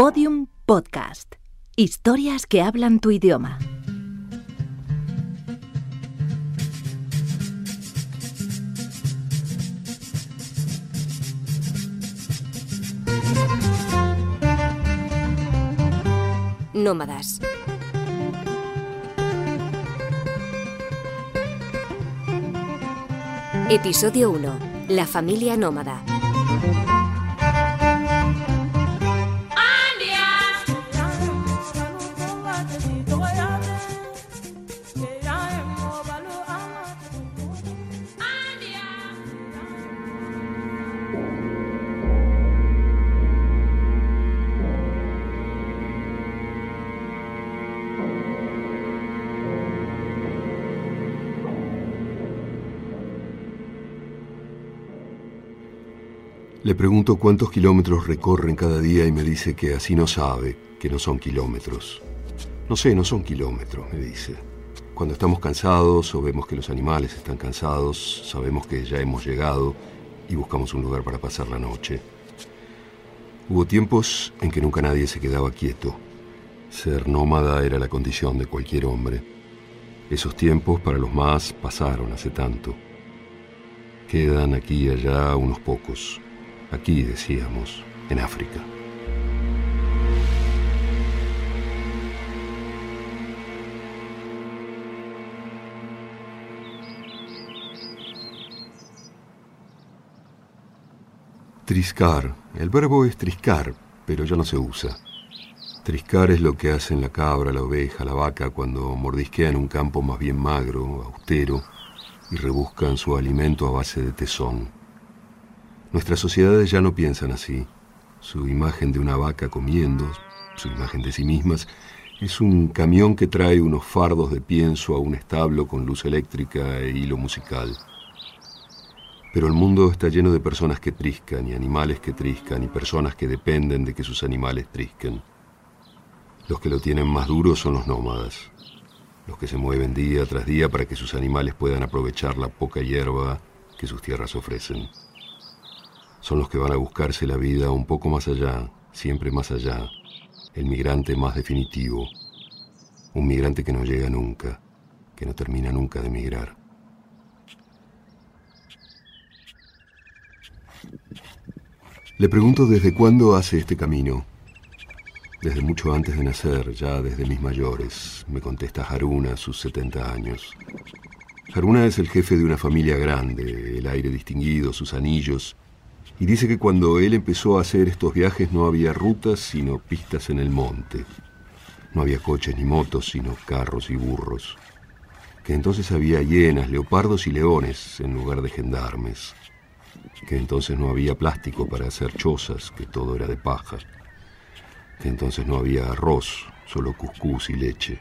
Podium Podcast. Historias que hablan tu idioma. Nómadas. Episodio 1. La familia nómada. Le pregunto cuántos kilómetros recorren cada día y me dice que así no sabe, que no son kilómetros. No sé, no son kilómetros, me dice. Cuando estamos cansados o vemos que los animales están cansados, sabemos que ya hemos llegado y buscamos un lugar para pasar la noche. Hubo tiempos en que nunca nadie se quedaba quieto. Ser nómada era la condición de cualquier hombre. Esos tiempos para los más pasaron hace tanto. Quedan aquí y allá unos pocos. Aquí, decíamos, en África. Triscar. El verbo es triscar, pero ya no se usa. Triscar es lo que hacen la cabra, la oveja, la vaca cuando mordisquean un campo más bien magro, austero, y rebuscan su alimento a base de tesón. Nuestras sociedades ya no piensan así. Su imagen de una vaca comiendo, su imagen de sí mismas, es un camión que trae unos fardos de pienso a un establo con luz eléctrica e hilo musical. Pero el mundo está lleno de personas que triscan y animales que triscan y personas que dependen de que sus animales trisquen. Los que lo tienen más duro son los nómadas, los que se mueven día tras día para que sus animales puedan aprovechar la poca hierba que sus tierras ofrecen. Son los que van a buscarse la vida un poco más allá, siempre más allá, el migrante más definitivo, un migrante que no llega nunca, que no termina nunca de migrar. Le pregunto desde cuándo hace este camino. Desde mucho antes de nacer, ya desde mis mayores, me contesta Haruna sus 70 años. Haruna es el jefe de una familia grande, el aire distinguido, sus anillos, y dice que cuando él empezó a hacer estos viajes no había rutas sino pistas en el monte. No había coches ni motos, sino carros y burros. Que entonces había hienas, leopardos y leones en lugar de gendarmes que entonces no había plástico para hacer chozas, que todo era de paja, que entonces no había arroz, solo cuscús y leche,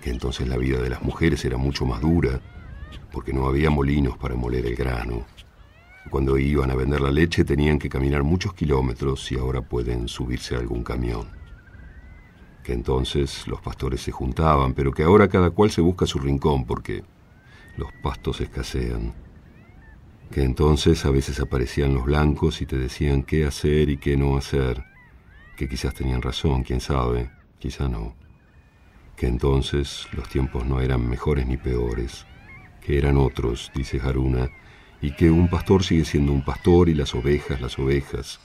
que entonces la vida de las mujeres era mucho más dura, porque no había molinos para moler el grano. Cuando iban a vender la leche tenían que caminar muchos kilómetros y ahora pueden subirse a algún camión. Que entonces los pastores se juntaban, pero que ahora cada cual se busca su rincón porque los pastos escasean. Que entonces a veces aparecían los blancos y te decían qué hacer y qué no hacer, que quizás tenían razón, quién sabe, quizá no, que entonces los tiempos no eran mejores ni peores, que eran otros, dice Haruna, y que un pastor sigue siendo un pastor y las ovejas las ovejas,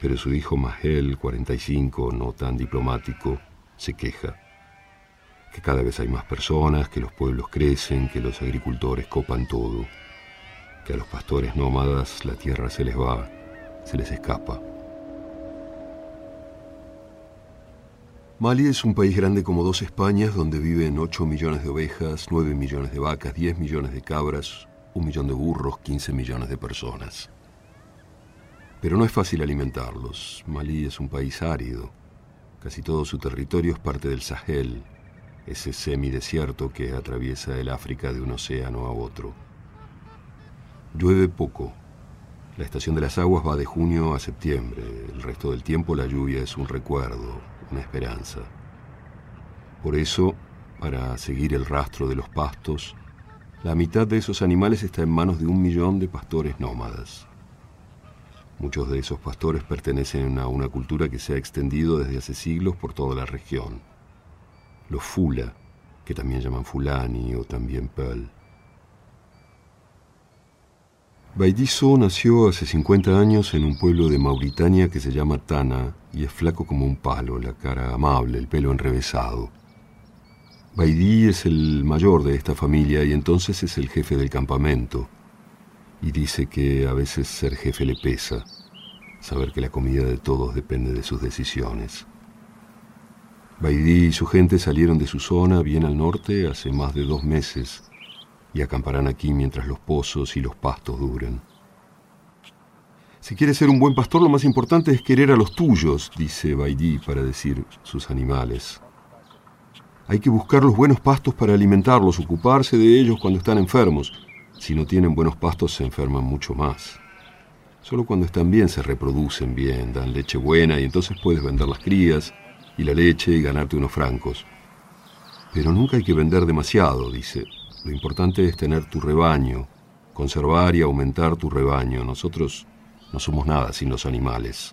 pero su hijo Mahel, 45, no tan diplomático, se queja. Que cada vez hay más personas, que los pueblos crecen, que los agricultores copan todo. Que a los pastores nómadas la tierra se les va, se les escapa. Mali es un país grande como dos Españas donde viven 8 millones de ovejas, 9 millones de vacas, 10 millones de cabras, un millón de burros, 15 millones de personas. Pero no es fácil alimentarlos. Malí es un país árido. Casi todo su territorio es parte del Sahel, ese semidesierto que atraviesa el África de un océano a otro. Llueve poco. La estación de las aguas va de junio a septiembre. El resto del tiempo la lluvia es un recuerdo, una esperanza. Por eso, para seguir el rastro de los pastos, la mitad de esos animales está en manos de un millón de pastores nómadas. Muchos de esos pastores pertenecen a una cultura que se ha extendido desde hace siglos por toda la región. Los Fula, que también llaman Fulani o también Pearl. Baidiso nació hace 50 años en un pueblo de Mauritania que se llama Tana y es flaco como un palo, la cara amable, el pelo enrevesado. Baidí es el mayor de esta familia y entonces es el jefe del campamento. Y dice que a veces ser jefe le pesa, saber que la comida de todos depende de sus decisiones. Baidí y su gente salieron de su zona bien al norte hace más de dos meses y acamparán aquí mientras los pozos y los pastos duren. Si quieres ser un buen pastor, lo más importante es querer a los tuyos, dice Baidí para decir sus animales. Hay que buscar los buenos pastos para alimentarlos, ocuparse de ellos cuando están enfermos. Si no tienen buenos pastos se enferman mucho más. Solo cuando están bien se reproducen bien, dan leche buena y entonces puedes vender las crías y la leche y ganarte unos francos. Pero nunca hay que vender demasiado, dice. Lo importante es tener tu rebaño, conservar y aumentar tu rebaño. Nosotros no somos nada sin los animales,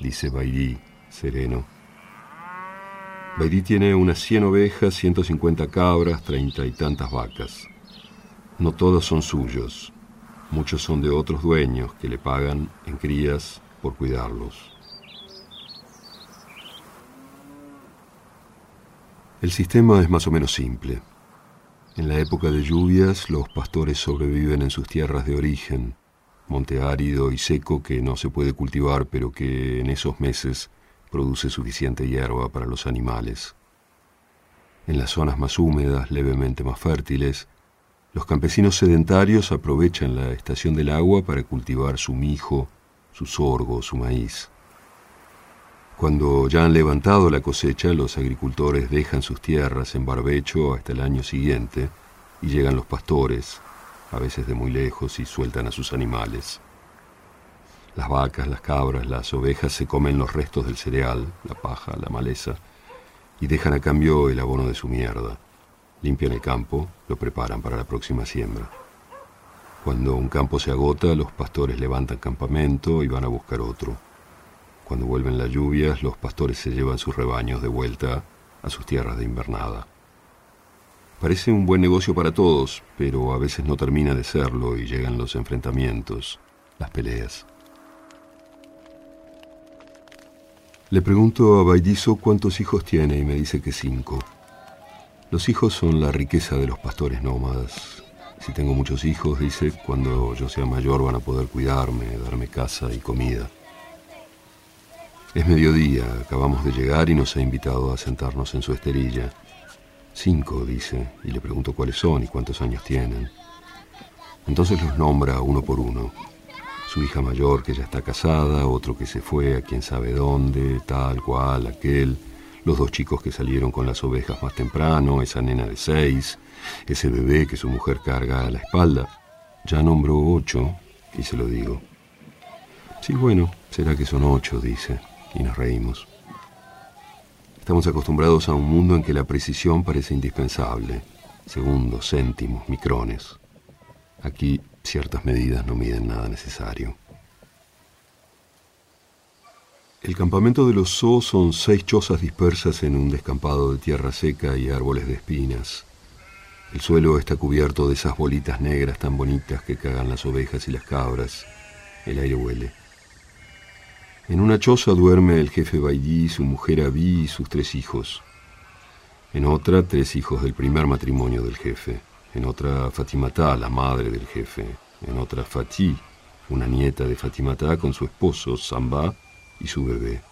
dice Baidí, sereno. Baidí tiene unas 100 ovejas, 150 cabras, treinta y tantas vacas. No todos son suyos, muchos son de otros dueños que le pagan en crías por cuidarlos. El sistema es más o menos simple. En la época de lluvias, los pastores sobreviven en sus tierras de origen, monte árido y seco que no se puede cultivar, pero que en esos meses produce suficiente hierba para los animales. En las zonas más húmedas, levemente más fértiles, los campesinos sedentarios aprovechan la estación del agua para cultivar su mijo, su sorgo, su maíz. Cuando ya han levantado la cosecha, los agricultores dejan sus tierras en barbecho hasta el año siguiente y llegan los pastores, a veces de muy lejos, y sueltan a sus animales. Las vacas, las cabras, las ovejas se comen los restos del cereal, la paja, la maleza, y dejan a cambio el abono de su mierda. Limpian el campo, lo preparan para la próxima siembra. Cuando un campo se agota, los pastores levantan campamento y van a buscar otro. Cuando vuelven las lluvias, los pastores se llevan sus rebaños de vuelta a sus tierras de invernada. Parece un buen negocio para todos, pero a veces no termina de serlo y llegan los enfrentamientos, las peleas. Le pregunto a Baidizo cuántos hijos tiene y me dice que cinco. Los hijos son la riqueza de los pastores nómadas. Si tengo muchos hijos, dice, cuando yo sea mayor van a poder cuidarme, darme casa y comida. Es mediodía, acabamos de llegar y nos ha invitado a sentarnos en su esterilla. Cinco, dice, y le pregunto cuáles son y cuántos años tienen. Entonces los nombra uno por uno. Su hija mayor que ya está casada, otro que se fue a quién sabe dónde, tal cual, aquel, los dos chicos que salieron con las ovejas más temprano, esa nena de seis, ese bebé que su mujer carga a la espalda. Ya nombró ocho, y se lo digo. Sí, bueno, será que son ocho, dice y nos reímos. Estamos acostumbrados a un mundo en que la precisión parece indispensable, segundos, céntimos, micrones. Aquí ciertas medidas no miden nada necesario. El campamento de los Zo son seis chozas dispersas en un descampado de tierra seca y árboles de espinas. El suelo está cubierto de esas bolitas negras tan bonitas que cagan las ovejas y las cabras. El aire huele. En una choza duerme el jefe Baidí, su mujer Abí y sus tres hijos. En otra, tres hijos del primer matrimonio del jefe. En otra, Fatimatá, la madre del jefe. En otra, Fatih, una nieta de Fatimatá con su esposo, Samba, y su bebé.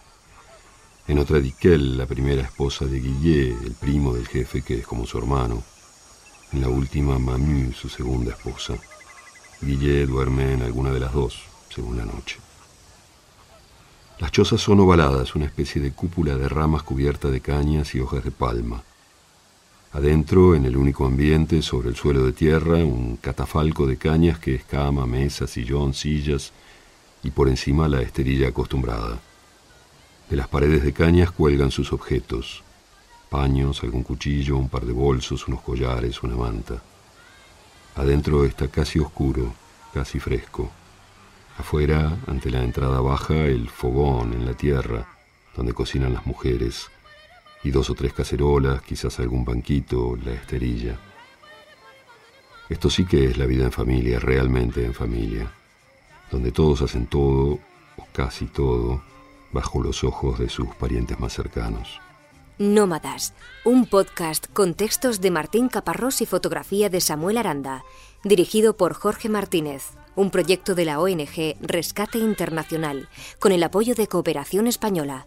En otra, Dikel, la primera esposa de Guillé, el primo del jefe que es como su hermano. En la última, Mamu, su segunda esposa. Guillé duerme en alguna de las dos, según la noche. Las chozas son ovaladas, una especie de cúpula de ramas cubierta de cañas y hojas de palma. Adentro, en el único ambiente, sobre el suelo de tierra, un catafalco de cañas que es cama, mesa, sillón, sillas y por encima la esterilla acostumbrada. De las paredes de cañas cuelgan sus objetos, paños, algún cuchillo, un par de bolsos, unos collares, una manta. Adentro está casi oscuro, casi fresco. Afuera, ante la entrada baja, el fogón en la tierra, donde cocinan las mujeres, y dos o tres cacerolas, quizás algún banquito, la esterilla. Esto sí que es la vida en familia, realmente en familia, donde todos hacen todo, o casi todo, bajo los ojos de sus parientes más cercanos. Nómadas, un podcast con textos de Martín Caparrós y fotografía de Samuel Aranda, dirigido por Jorge Martínez, un proyecto de la ONG Rescate Internacional, con el apoyo de Cooperación Española.